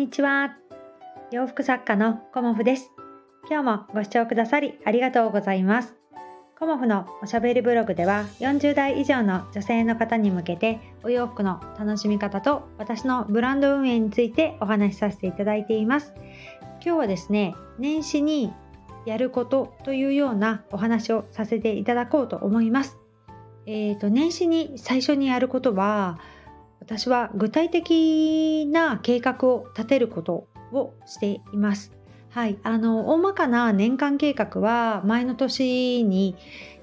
にちは。洋服作家のコモフです。今日もご視聴くださりありがとうございます。コモフのおしゃべりブログでは40代以上の女性の方に向けてお洋服の楽しみ方と私のブランド運営についてお話しさせていただいています。今日はですね、年始にやることというようなお話をさせていただこうと思います。えっ、ー、と、年始に最初にやることは、私は具体的な計画を立てることをしています。はい、あの大まかな年間計画は前の年に、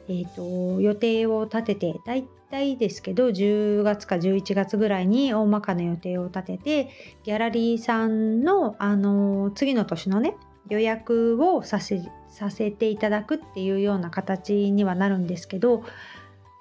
えーと、予定を立ててだいたいですけど10月か11月ぐらいに大まかな予定を立ててギャラリーさんの、あの次の年のね予約をさせさせていただくっていうような形にはなるんですけど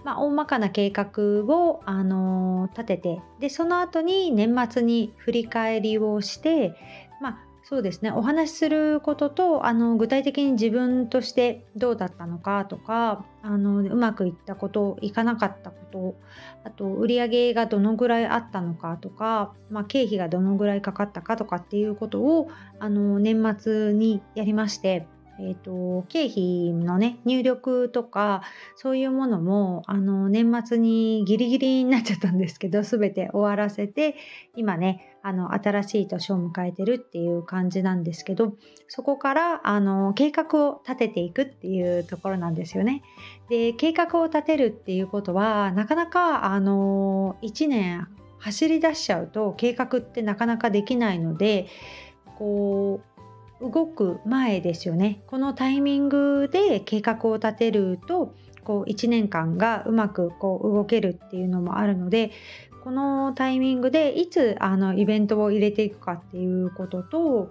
まあ、大まかな計画を、あの立ててでその後に年末に振り返りをして、まあ、そうですねお話しすることとあの具体的に自分としてどうだったのかとかあのうまくいったこといかなかったことあと売り上げがどのぐらいあったのかとか、まあ、経費がどのぐらいかかったかとかっていうことをあの年末にやりましてえーと、経費のね入力とかそういうものもあの年末にギリギリになっちゃったんですけど全て終わらせて今ねあの新しい年を迎えてるっていう感じなんですけどそこからあの計画を立てていくっていうところなんですよね。で計画を立てるっていうことはなかなかあの1年走り出しちゃうと計画ってなかなかできないのでこう動く前ですよね。このタイミングで計画を立てるとこう1年間がうまくこう動けるっていうのもあるのでこのタイミングでいつあのイベントを入れていくかっていうことと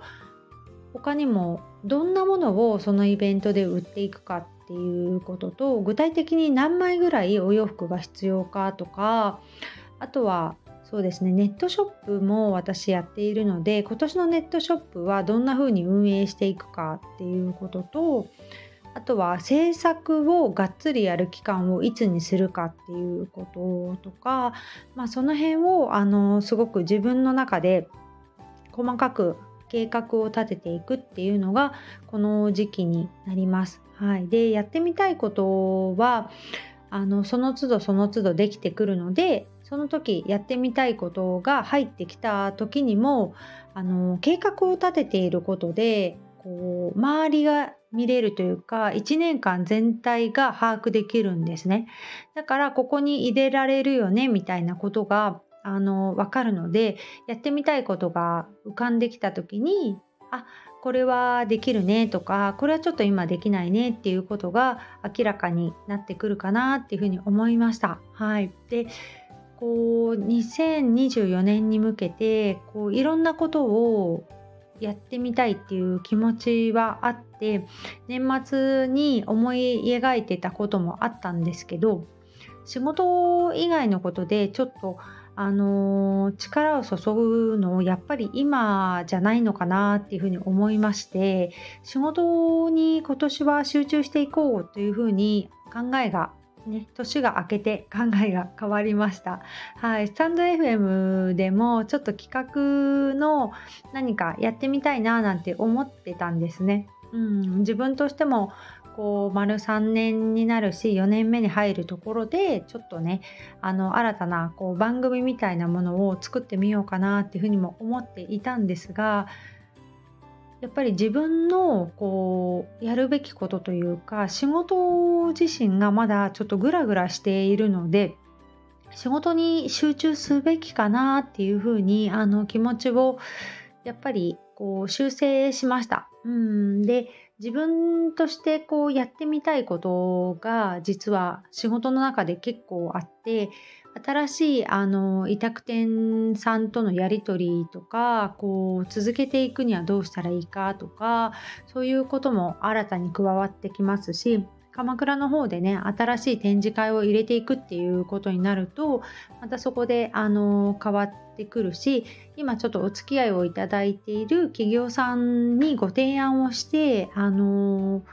他にもどんなものをそのイベントで売っていくかっていうことと具体的に何枚ぐらいお洋服が必要かとかあとはそうですねネットショップも私やっているので今年のネットショップはどんな風に運営していくかっていうこととあとは制作をがっつりやる期間をいつにするかっていうこととか、まあ、その辺をあのすごく自分の中で細かく計画を立てていくっていうのがこの時期になります。はい、でやってみたいことはあのその都度その都度できてくるのでその時やってみたいことが入ってきた時にもあの計画を立てていることでこう周りが見れるというか1年間全体が把握できるんですねだからここに入れられるよねみたいなことがあの分かるのでやってみたいことが浮かんできた時にあこれはできるねとかこれはちょっと今できないねっていうことが明らかになってくるかなっていうふうに思いました。はい、でこう2024年に向けてこういろんなことをやってみたいっていう気持ちはあって年末に思い描いてたこともあったんですけど仕事以外のことでちょっとあの力を注ぐのをやっぱり今じゃないのかなっていうふうに思いまして仕事に今年は集中していこうというふうに考えがね、年が明けて考えが変わりました。はい、スタンド FM でもちょっと企画の何かやってみたいななんて思ってたんですね。うん、自分としてもこう丸3年になるし4年目に入るところでちょっとねあの新たなこう番組みたいなものを作ってみようかなっていうふうにも思っていたんですがやっぱり自分のこうやるべきことというか仕事自身がまだちょっとグラグラしているので仕事に集中すべきかなっていうふうにあの気持ちをやっぱりこう修正しました。うんで自分としてこうやってみたいことが実は仕事の中で結構あって新しいあの委託店さんとのやり取りとかこう続けていくにはどうしたらいいかとかそういうことも新たに加わってきますし鎌倉の方でね新しい展示会を入れていくっていうことになるとまたそこであの変わってくるし今ちょっとお付き合いをいただいている企業さんにご提案をしてあの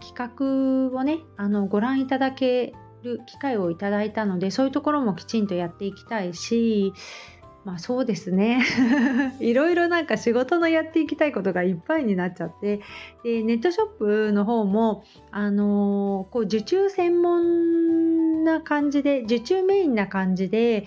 企画をねあのご覧いただける機会をいただいたのでそういうところもきちんとやっていきたいしまあそうですね いろいろなんか仕事のやっていきたいことがいっぱいになっちゃってでネットショップの方もあのー、こう受注専門な感じで受注メインな感じで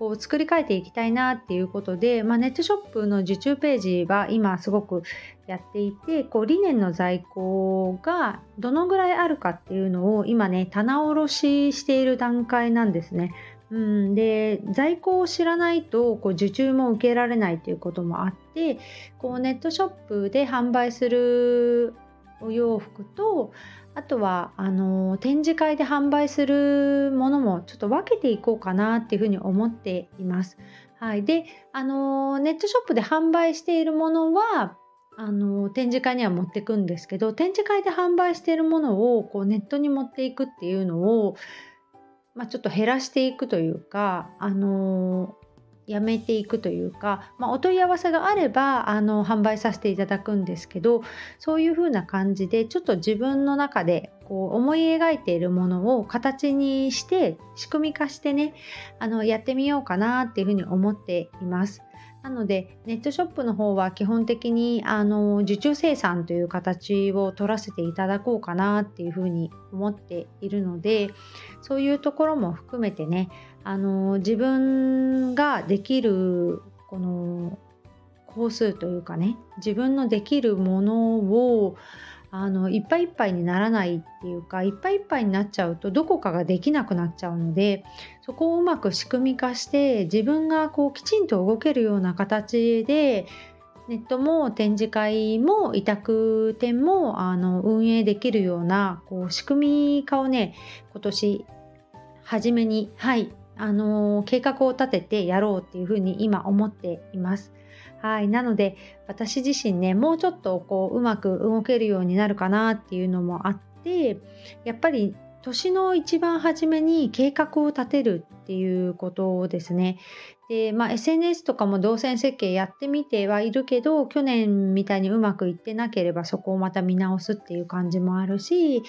こう作り変えていきたいなっていうことで、まあ、ネットショップの受注ページは今すごくやっていてこう理念の在庫がどのぐらいあるかっていうのを今ね棚卸ししている段階なんですね。うん、で在庫を知らないとこう受注も受けられないということもあってこうネットショップで販売するお洋服とあとはあの展示会で販売するものもちょっと分けていこうかなっていうふうに思っています。はい、であのネットショップで販売しているものはあの展示会には持っていくんですけど展示会で販売しているものをこうネットに持っていくっていうのをまあ、ちょっと減らしていくというか、あのー、やめていくというか、まあ、お問い合わせがあればあの販売させていただくんですけどそういう風な感じでちょっと自分の中でこう思い描いているものを形にして仕組み化してねあのやってみようかなっていうふうに思っています。なのでネットショップの方は基本的にあの受注生産という形を取らせていただこうかなっていうふうに思っているのでそういうところも含めてねあの自分ができるこの工数というかね自分のできるものをあのいっぱいいっぱいにならないっていうかいっぱいいっぱいになっちゃうとどこかができなくなっちゃうのでそこをうまく仕組み化して自分がこうきちんと動けるような形でネットも展示会も委託店もあの運営できるようなこう仕組み化をね今年初めにはいあの計画を立ててやろうっていうふうに今思っています。はい、なので私自身ねもうちょっとこううまく動けるようになるかなっていうのもあってやっぱり年の一番初めに計画を立てるっていうことですね。で、まあ、SNS とかも動線設計やってみてはいるけど去年みたいにうまくいってなければそこをまた見直すっていう感じもあるし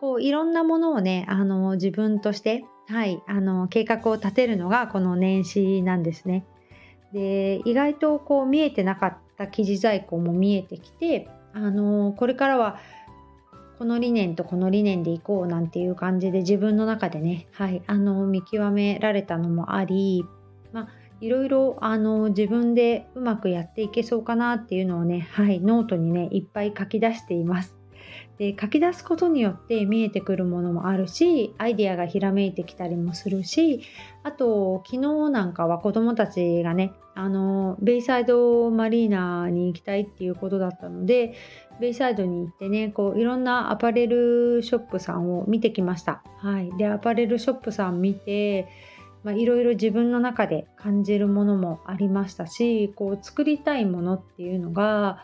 こういろんなものをねあの自分としてはい、あの計画を立てるのがこの年始なんですね。で意外とこう見えてなかった記事在庫も見えてきてあのこれからはこの理念とこの理念でいこうなんていう感じで自分の中でね、はい、あの見極められたのもあり、まあ、いろいろあの自分でうまくやっていけそうかなっていうのをね、はい、ノートにねいっぱい書き出しています。で書き出すことによって見えてくるものもあるしアイデアがひらめいてきたりもするしあと昨日なんかは子どもたちがねあのベイサイドマリーナに行きたいっていうことだったのでベイサイドに行ってねこういろんなアパレルショップさんを見てきました。はい、でアパレルショップさん見てまいろいろ自分の中で感じるものもありましたしこう作りたいものっていうのが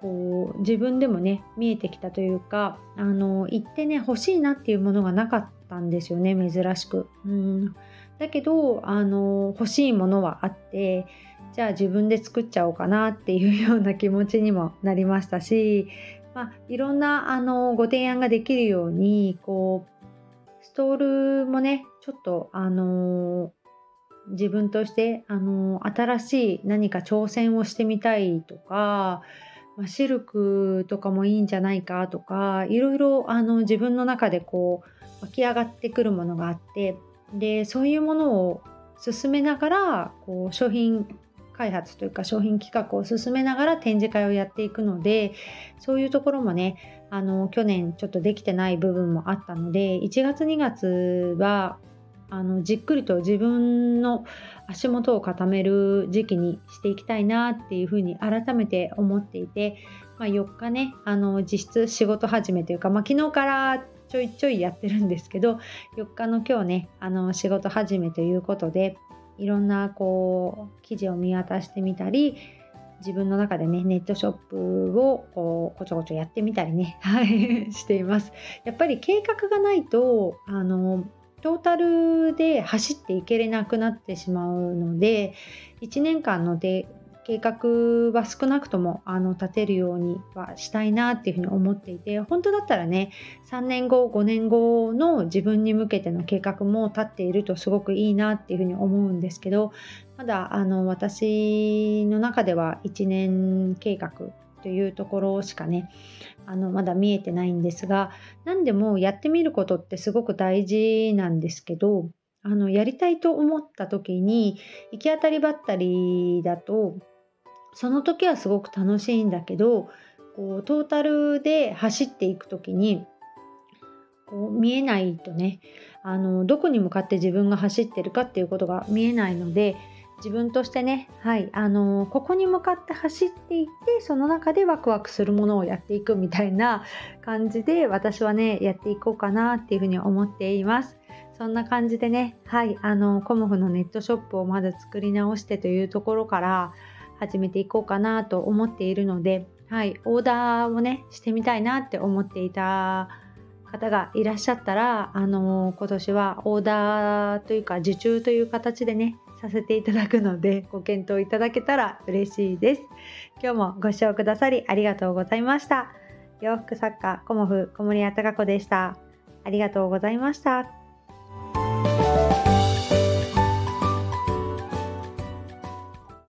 こう自分でもね見えてきたというかあの行ってね欲しいなっていうものがなかったんですよね珍しく。うんだけどあの欲しいものはあってじゃあ自分で作っちゃおうかなっていうような気持ちにもなりましたし、まあ、いろんなあのご提案ができるようにこうストールもねちょっとあの自分としてあの新しい何か挑戦をしてみたいとかま、シルクとかもいいんじゃないかとかいろいろあの自分の中でこう湧き上がってくるものがあってでそういうものを進めながらこう商品開発というか商品企画を進めながら展示会をやっていくのでそういうところもねあの去年ちょっとできてない部分もあったので1月2月はあのじっくりと自分の足元を固める時期にしていきたいなっていうふうに改めて思っていて、まあ、4日ねあの実質仕事始めというか、まあ、昨日からちょいちょいやってるんですけど4日の今日ねあの仕事始めということでいろんなこう記事を見渡してみたり自分の中でねネットショップをこうこちょこちょやってみたりね しています。やっぱり計画がないとあのトータルで走っていけれなくなってしまうので1年間ので計画は少なくともあの立てるようにはしたいなっていうふうに思っていて本当だったらね3年後5年後の自分に向けての計画も立っているとすごくいいなっていうふうに思うんですけどまだあの私の中では1年計画というところしかねあのまだ見えてないんですが何でもやってみることってすごく大事なんですけどあのやりたいと思った時に行き当たりばったりだとその時はすごく楽しいんだけどこうトータルで走っていく時にこう見えないとねあのどこに向かって自分が走ってるかっていうことが見えないので自分としてね、はい、あのここに向かって走っていってその中でワクワクするものをやっていくみたいな感じで私はねやっていこうかなっていうふうに思っています。そんな感じでね、はい、あのコモフのネットショップをまず作り直してというところから始めていこうかなと思っているので、はい、オーダーをねしてみたいなって思っていた方がいらっしゃったら、あの今年はオーダーというか受注という形でねさせていただくので ご検討いただけたら嬉しいです。今日もご視聴くださりありがとうございました。洋服作家コモフ小森屋隆子でした。ありがとうございました。